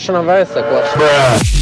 anche per scena versa.